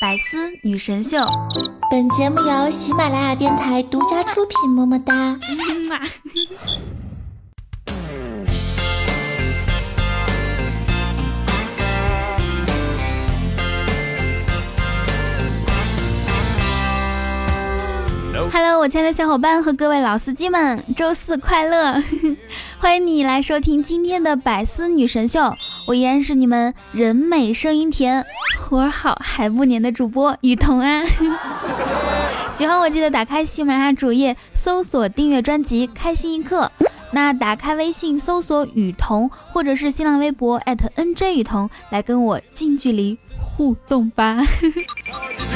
百思女神秀，本节目由喜马拉雅电台独家出品，么么哒。Hello，我亲爱的小伙伴和各位老司机们，周四快乐！欢迎你来收听今天的百思女神秀，我依然是你们人美声音甜。活儿好还不粘的主播雨桐啊，喜欢我记得打开喜马拉雅主页搜索订阅专辑开心一刻，那打开微信搜索雨桐或者是新浪微博艾特 @nj 雨桐来跟我近距离互动吧。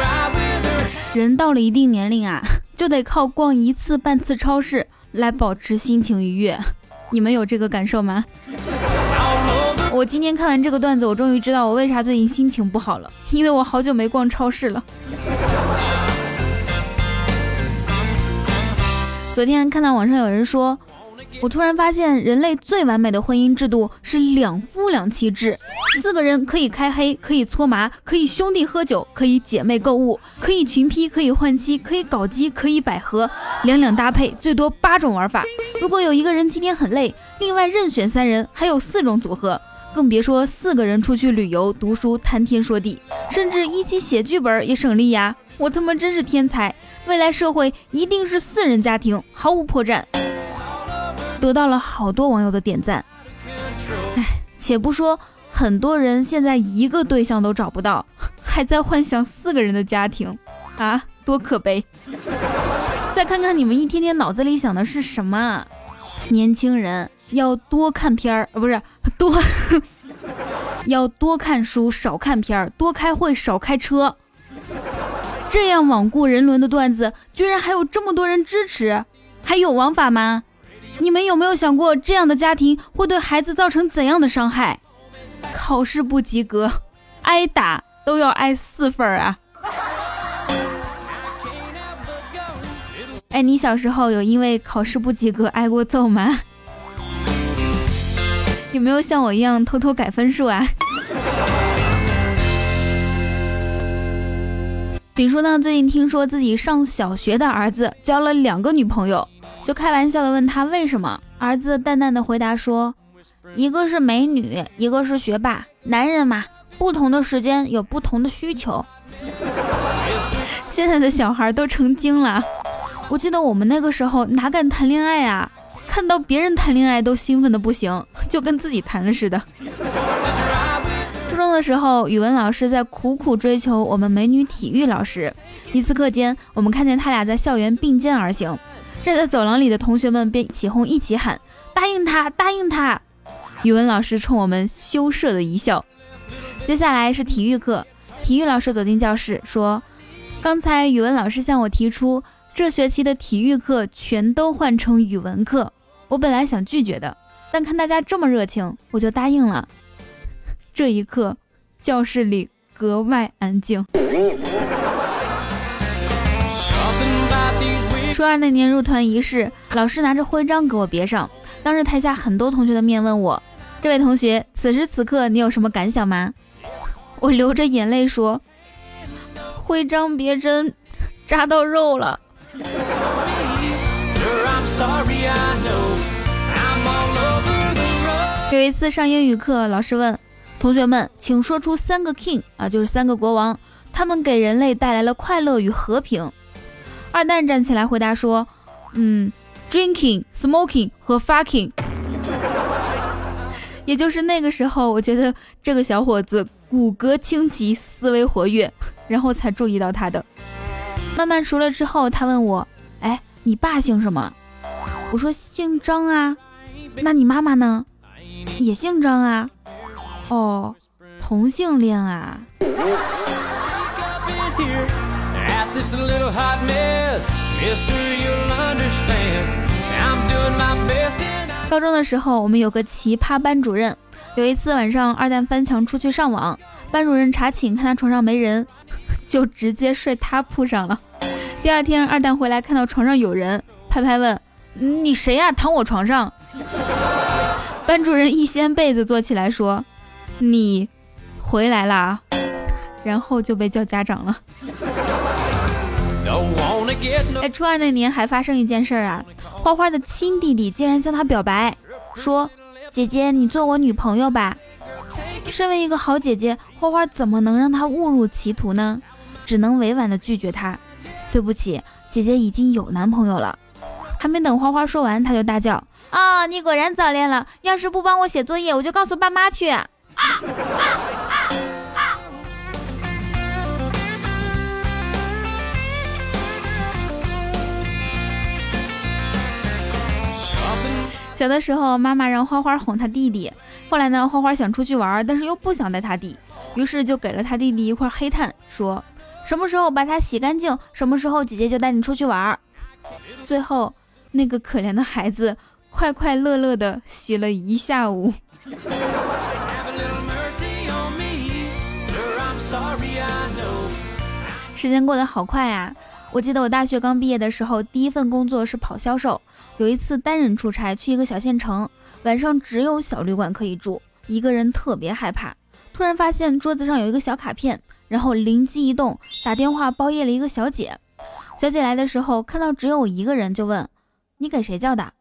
人到了一定年龄啊，就得靠逛一次半次超市来保持心情愉悦，你们有这个感受吗？我今天看完这个段子，我终于知道我为啥最近心情不好了，因为我好久没逛超市了。昨天看到网上有人说，我突然发现人类最完美的婚姻制度是两夫两妻制，四个人可以开黑，可以搓麻，可以兄弟喝酒，可以姐妹购物，可以群批，可以换妻，可以搞基，可以百合，两两搭配，最多八种玩法。如果有一个人今天很累，另外任选三人，还有四种组合。更别说四个人出去旅游、读书、谈天说地，甚至一起写剧本也省力呀！我他妈真是天才，未来社会一定是四人家庭，毫无破绽。得到了好多网友的点赞。哎，且不说很多人现在一个对象都找不到，还在幻想四个人的家庭啊，多可悲！再看看你们一天天脑子里想的是什么，年轻人。要多看片儿，呃，不是多，要多看书，少看片儿，多开会，少开车。这样罔顾人伦的段子，居然还有这么多人支持，还有王法吗？你们有没有想过，这样的家庭会对孩子造成怎样的伤害？考试不及格，挨打都要挨四分啊！哎，你小时候有因为考试不及格挨过揍吗？有没有像我一样偷偷改分数啊？丙叔呢？最近听说自己上小学的儿子交了两个女朋友，就开玩笑的问他为什么。儿子淡淡的回答说：“一个是美女，一个是学霸。男人嘛，不同的时间有不同的需求。”现在的小孩都成精了。我记得我们那个时候哪敢谈恋爱啊？看到别人谈恋爱都兴奋的不行，就跟自己谈了似的。初中的时候，语文老师在苦苦追求我们美女体育老师。一次课间，我们看见他俩在校园并肩而行，站在走廊里的同学们便起哄，一起喊：“答应他，答应他！”语文老师冲我们羞涩的一笑。接下来是体育课，体育老师走进教室说：“刚才语文老师向我提出，这学期的体育课全都换成语文课。”我本来想拒绝的，但看大家这么热情，我就答应了。这一刻，教室里格外安静。初二那年入团仪式，老师拿着徽章给我别上，当着台下很多同学的面问我：“这位同学，此时此刻你有什么感想吗？”我流着眼泪说：“徽章别针扎到肉了。”有一次上英语课，老师问同学们，请说出三个 king 啊，就是三个国王，他们给人类带来了快乐与和平。二蛋站起来回答说：“嗯，drinking, smoking 和 fucking。”也就是那个时候，我觉得这个小伙子骨骼清奇，思维活跃，然后才注意到他的。慢慢熟了之后，他问我：“哎，你爸姓什么？”我说：“姓张啊。”那你妈妈呢？也姓张啊，哦，同性恋啊。高中的时候，我们有个奇葩班主任。有一次晚上，二蛋翻墙出去上网，班主任查寝，看他床上没人，就直接睡他铺上了。第二天，二蛋回来看到床上有人，拍拍问：“你谁呀？躺我床上？”班主任一掀被子坐起来说：“你回来啦！”然后就被叫家长了。哎，初二那年还发生一件事儿啊，花花的亲弟弟竟然向她表白，说：“姐姐，你做我女朋友吧。”身为一个好姐姐，花花怎么能让他误入歧途呢？只能委婉的拒绝他。对不起，姐姐已经有男朋友了。还没等花花说完，他就大叫：“啊，你果然早恋了！要是不帮我写作业，我就告诉爸妈去。”小的时候，妈妈让花花哄她弟弟。后来呢，花花想出去玩，但是又不想带他弟，于是就给了他弟弟一块黑炭，说什么时候把它洗干净，什么时候姐姐就带你出去玩。最后，那个可怜的孩子快快乐乐的洗了一下午。时间过得好快啊！我记得我大学刚毕业的时候，第一份工作是跑销售。有一次单人出差去一个小县城，晚上只有小旅馆可以住，一个人特别害怕。突然发现桌子上有一个小卡片，然后灵机一动，打电话包夜了一个小姐。小姐来的时候看到只有我一个人，就问：“你给谁叫的？”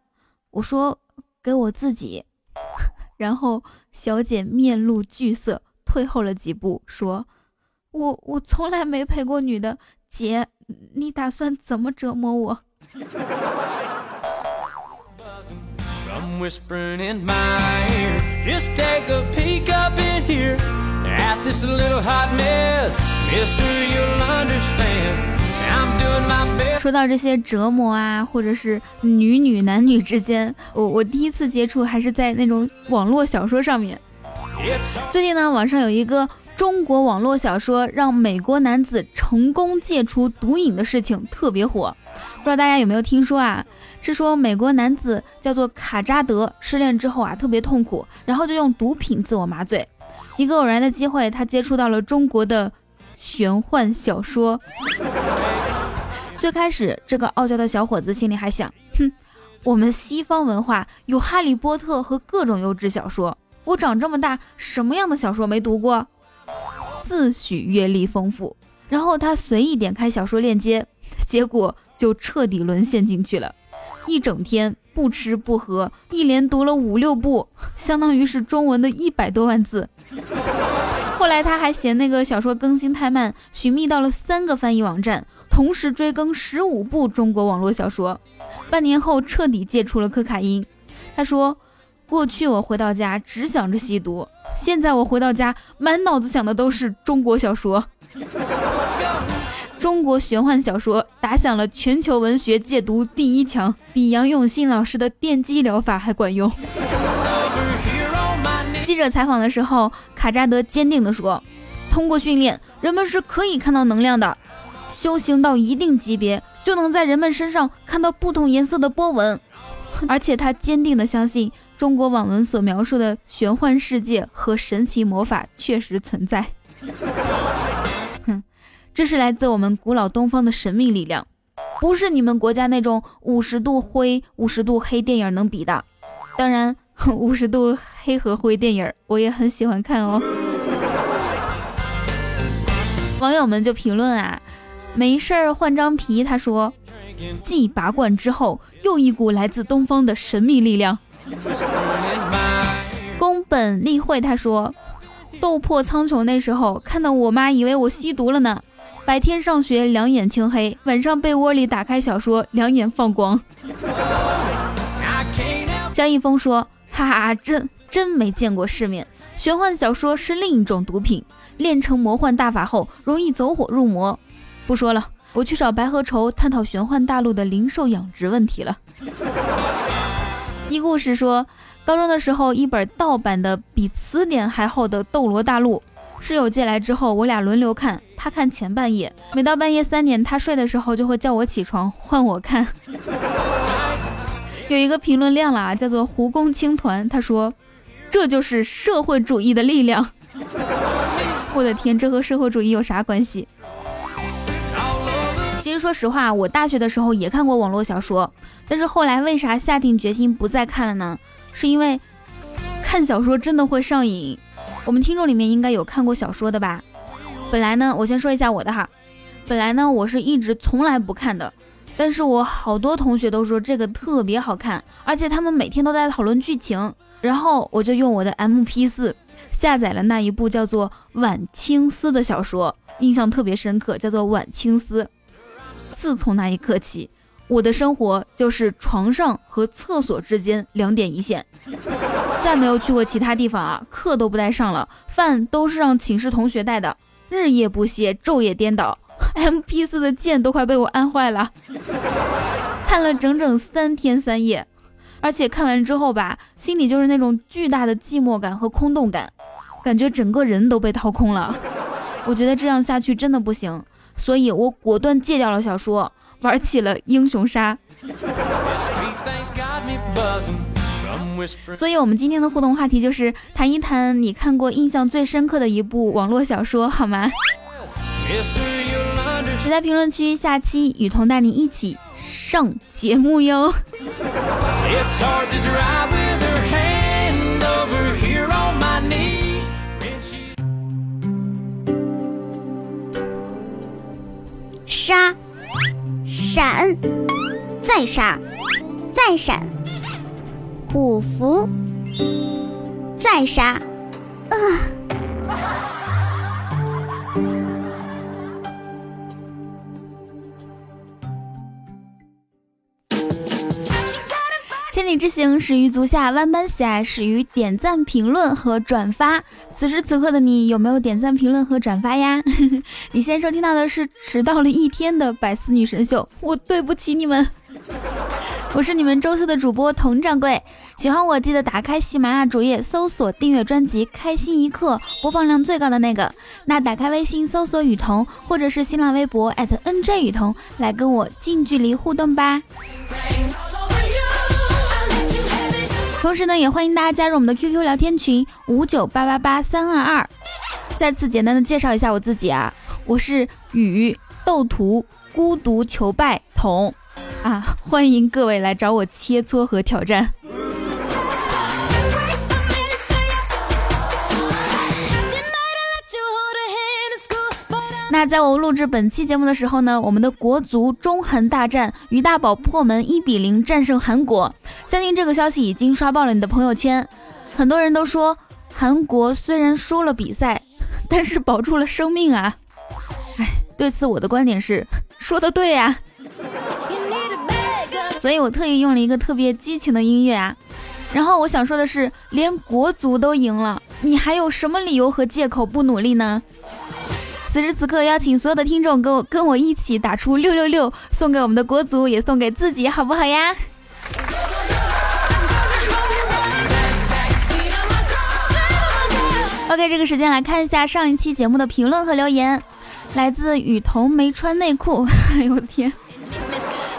我说：“给我自己。”然后小姐面露惧色，退后了几步，说：“我我从来没陪过女的，姐，你打算怎么折磨我？”说到这些折磨啊，或者是女女男女之间，我我第一次接触还是在那种网络小说上面。最近呢，网上有一个中国网络小说让美国男子成功戒除毒瘾的事情特别火，不知道大家有没有听说啊？是说美国男子叫做卡扎德，失恋之后啊特别痛苦，然后就用毒品自我麻醉。一个偶然的机会，他接触到了中国的玄幻小说。最开始，这个傲娇的小伙子心里还想：哼，我们西方文化有哈利波特和各种优质小说，我长这么大什么样的小说没读过？自诩阅历丰富。然后他随意点开小说链接，结果就彻底沦陷进去了。一整天不吃不喝，一连读了五六部，相当于是中文的一百多万字。后来他还嫌那个小说更新太慢，寻觅到了三个翻译网站，同时追更十五部中国网络小说。半年后彻底戒除了可卡因。他说：“过去我回到家只想着吸毒，现在我回到家满脑子想的都是中国小说。”中国玄幻小说打响了全球文学戒毒第一枪，比杨永信老师的电击疗法还管用。记者采访的时候，卡扎德坚定地说：“通过训练，人们是可以看到能量的。修行到一定级别，就能在人们身上看到不同颜色的波纹。而且他坚定地相信，中国网文所描述的玄幻世界和神奇魔法确实存在。”哼这是来自我们古老东方的神秘力量，不是你们国家那种五十度灰、五十度黑电影能比的。当然，五十度黑和灰电影我也很喜欢看哦。网友们就评论啊，没事儿换张皮。他说，继拔罐之后，又一股来自东方的神秘力量。宫本立惠他说，斗破苍穹那时候看到我妈以为我吸毒了呢。白天上学两眼青黑，晚上被窝里打开小说两眼放光。江一峰说：“哈哈，真真没见过世面，玄幻小说是另一种毒品，练成魔幻大法后容易走火入魔。”不说了，我去找白河愁探讨玄幻大陆的零售养殖问题了。一故事说，高中的时候一本盗版的比词典还厚的《斗罗大陆》。室友借来之后，我俩轮流看。他看前半夜，每到半夜三点，他睡的时候就会叫我起床换我看。有一个评论亮了啊，叫做“胡公青团”，他说：“这就是社会主义的力量。”我的天，这和社会主义有啥关系？说实话，我大学的时候也看过网络小说，但是后来为啥下定决心不再看了呢？是因为看小说真的会上瘾。我们听众里面应该有看过小说的吧？本来呢，我先说一下我的哈，本来呢，我是一直从来不看的，但是我好多同学都说这个特别好看，而且他们每天都在讨论剧情，然后我就用我的 MP4 下载了那一部叫做《晚清思》的小说，印象特别深刻，叫做《晚清思》。自从那一刻起，我的生活就是床上和厕所之间两点一线，再没有去过其他地方啊，课都不带上了，饭都是让寝室同学带的。日夜不歇，昼夜颠倒，M P 四的键都快被我按坏了。看了整整三天三夜，而且看完之后吧，心里就是那种巨大的寂寞感和空洞感，感觉整个人都被掏空了。我觉得这样下去真的不行，所以我果断戒掉了小说，玩起了英雄杀。所以，我们今天的互动话题就是谈一谈你看过印象最深刻的一部网络小说，好吗？写在评论区，下期雨桐带你一起上节目哟。It's hard to drive 杀，闪，再杀，再闪。虎符，再杀！啊！里之行，始于足下；万般喜爱，始于点赞、评论和转发。此时此刻的你，有没有点赞、评论和转发呀？你现在收听到的是迟到了一天的百思女神秀，我对不起你们。我是你们周四的主播佟掌柜，喜欢我记得打开喜马拉雅主页搜索订阅专辑《开心一刻》，播放量最高的那个。那打开微信搜索雨桐，或者是新浪微博 @nj 雨桐，来跟我近距离互动吧。同时呢，也欢迎大家加入我们的 QQ 聊天群五九八八八三二二。再次简单的介绍一下我自己啊，我是雨斗图孤独求败童。啊！欢迎各位来找我切磋和挑战。那在我录制本期节目的时候呢，我们的国足中韩大战，于大宝破门一比零战胜韩国。相信这个消息已经刷爆了你的朋友圈，很多人都说韩国虽然输了比赛，但是保住了生命啊！哎，对此我的观点是，说的对呀。所以我特意用了一个特别激情的音乐啊，然后我想说的是，连国足都赢了，你还有什么理由和借口不努力呢？此时此刻，邀请所有的听众跟我跟我一起打出六六六，送给我们的国足，也送给自己，好不好呀？OK，这个时间来看一下上一期节目的评论和留言，来自雨桐没穿内裤，哎呦我的天，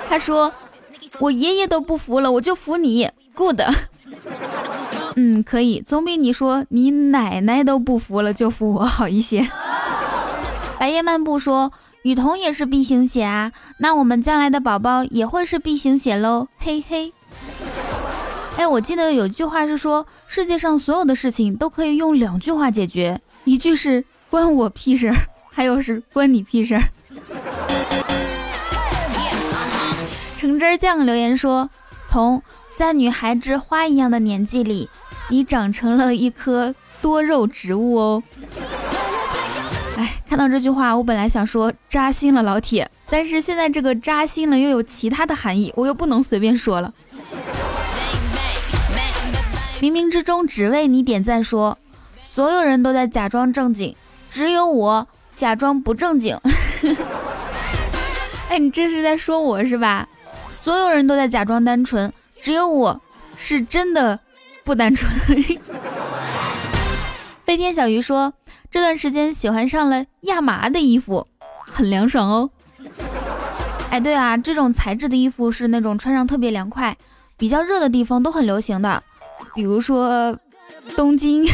他说。我爷爷都不服了，我就服你，good。嗯，可以，总比你说你奶奶都不服了就服我好一些。白夜漫步说，雨桐也是 B 型血啊，那我们将来的宝宝也会是 B 型血喽，嘿嘿。哎，我记得有句话是说，世界上所有的事情都可以用两句话解决，一句是关我屁事儿，还有是关你屁事儿。橙汁酱留言说：“童，在女孩之花一样的年纪里，你长成了一棵多肉植物哦。”看到这句话，我本来想说扎心了，老铁，但是现在这个扎心了又有其他的含义，我又不能随便说了。冥冥之中只为你点赞，说所有人都在假装正经，只有我假装不正经。哎，你这是在说我是吧？所有人都在假装单纯，只有我是真的不单纯。飞天小鱼说，这段时间喜欢上了亚麻的衣服，很凉爽哦。哎，对啊，这种材质的衣服是那种穿上特别凉快，比较热的地方都很流行的，比如说东京。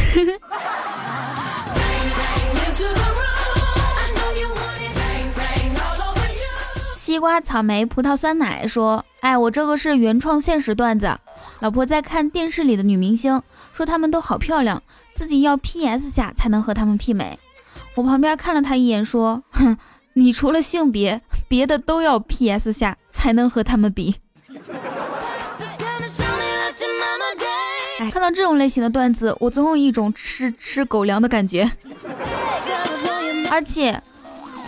西瓜、草莓、葡萄、酸奶说：“哎，我这个是原创现实段子。老婆在看电视里的女明星，说她们都好漂亮，自己要 P S 下才能和他们媲美。我旁边看了他一眼，说：“哼，你除了性别，别的都要 PS 下才能和他们比。”哎，看到这种类型的段子，我总有一种吃吃狗粮的感觉。而且，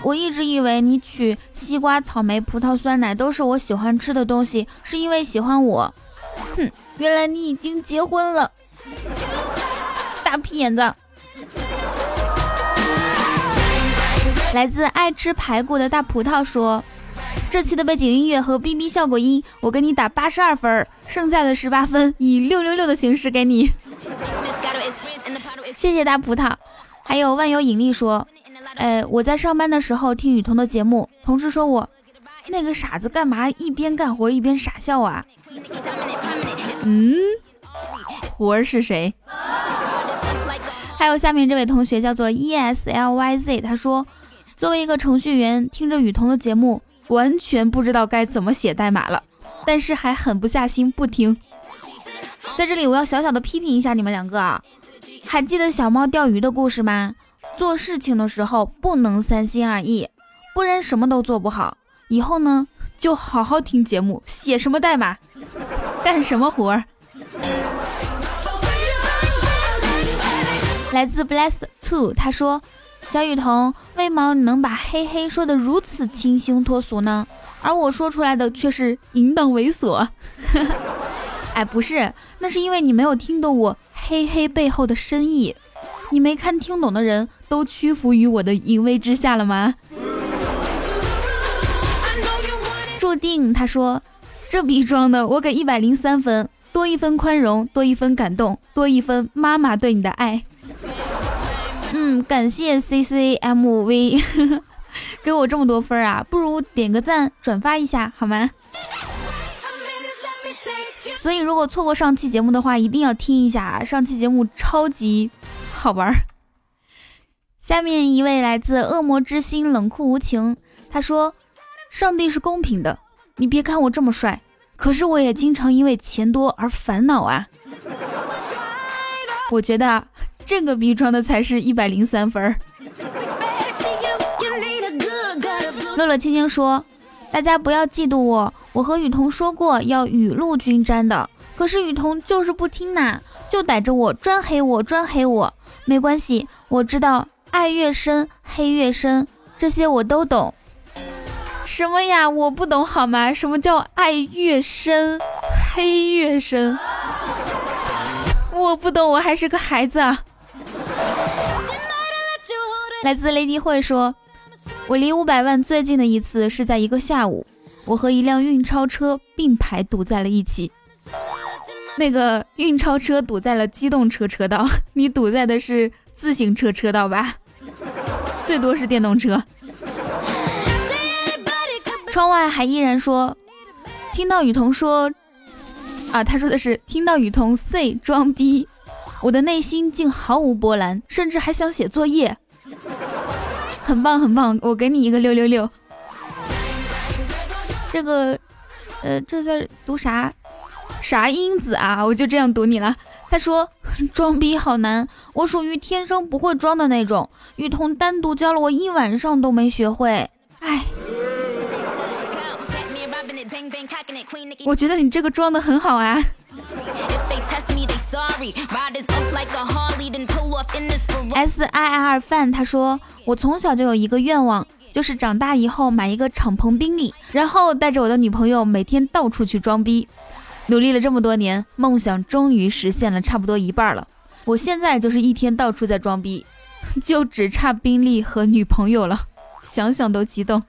我一直以为你取西瓜、草莓、葡萄、酸奶都是我喜欢吃的东西，是因为喜欢我。哼，原来你已经结婚了，大屁眼子！来自爱吃排骨的大葡萄说：“这期的背景音乐和 B B 效果音，我给你打八十二分，剩下的十八分以六六六的形式给你。”谢谢大葡萄。还有万有引力说：“呃，我在上班的时候听雨桐的节目，同事说我那个傻子干嘛一边干活一边傻笑啊？”嗯，活儿是谁？还有下面这位同学叫做 E S L Y Z，他说。作为一个程序员，听着雨桐的节目，完全不知道该怎么写代码了，但是还狠不下心不听。在这里，我要小小的批评一下你们两个啊！还记得小猫钓鱼的故事吗？做事情的时候不能三心二意，不然什么都做不好。以后呢，就好好听节目，写什么代码，干什么活儿。来自 Bless Two，他说。小雨桐，为毛你能把嘿嘿说的如此清新脱俗呢？而我说出来的却是淫荡猥琐。哈 哈哎，不是，那是因为你没有听懂我嘿嘿背后的深意。你没看听懂的人都屈服于我的淫威之下了吗？注定，他说，这逼装的，我给一百零三分，多一分宽容，多一分感动，多一分妈妈对你的爱。嗯，感谢 C C M V 给我这么多分啊，不如点个赞，转发一下好吗？所以如果错过上期节目的话，一定要听一下啊，上期节目超级好玩。下面一位来自恶魔之心冷酷无情，他说：“上帝是公平的，你别看我这么帅，可是我也经常因为钱多而烦恼啊。”我觉得。这个逼装的才是一百零三分。乐乐青青说：“大家不要嫉妒我，我和雨桐说过要雨露均沾的，可是雨桐就是不听呐，就逮着我专黑我专黑我。没关系，我知道爱越深黑越深，这些我都懂。什么呀？我不懂好吗？什么叫爱越深黑越深？我不懂，我还是个孩子啊。”来自雷迪会说：“我离五百万最近的一次是在一个下午，我和一辆运钞车并排堵在了一起。那个运钞车堵在了机动车车道，你堵在的是自行车车道吧？最多是电动车。” 窗外还依然说：“听到雨桐说，啊，他说的是听到雨桐 say 装逼，我的内心竟毫无波澜，甚至还想写作业。”很棒很棒，我给你一个六六六。这个，呃，这在读啥？啥英子啊？我就这样读你了。他说装逼好难，我属于天生不会装的那种。雨桐单独教了我一晚上都没学会，哎。我觉得你这个装的很好啊。S I R fan 他说：“我从小就有一个愿望，就是长大以后买一个敞篷宾利，然后带着我的女朋友每天到处去装逼。努力了这么多年，梦想终于实现了，差不多一半了。我现在就是一天到处在装逼，就只差宾利和女朋友了，想想都激动。”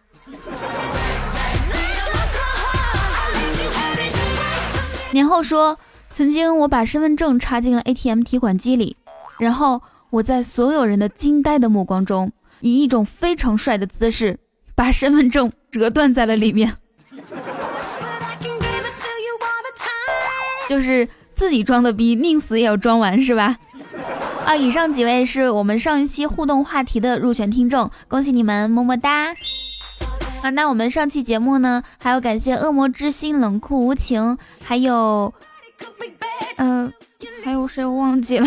年后说。曾经我把身份证插进了 ATM 提款机里，然后我在所有人的惊呆的目光中，以一种非常帅的姿势把身份证折断在了里面。就是自己装的逼，宁死也要装完，是吧？啊，以上几位是我们上一期互动话题的入选听众，恭喜你们，么么哒！啊，那我们上期节目呢，还要感谢恶魔之心冷酷无情，还有。嗯，还有谁忘记了？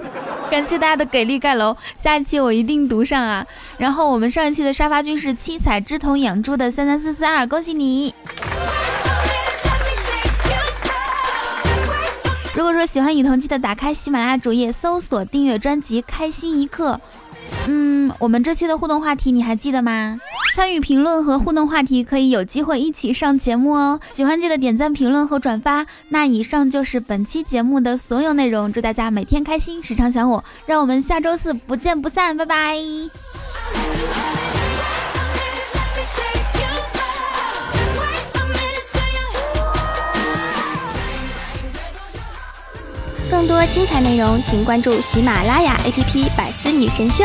感谢大家的给力盖楼，下一期我一定读上啊！然后我们上一期的沙发君是七彩之瞳养猪的三三四四二，恭喜你！如果说喜欢雨桐，记得打开喜马拉雅主页搜索订阅专辑《开心一刻》。嗯，我们这期的互动话题你还记得吗？参与评论和互动话题，可以有机会一起上节目哦。喜欢记得点赞、评论和转发。那以上就是本期节目的所有内容。祝大家每天开心，时常想我。让我们下周四不见不散，拜拜。更多精彩内容，请关注喜马拉雅 APP《百思女神秀》。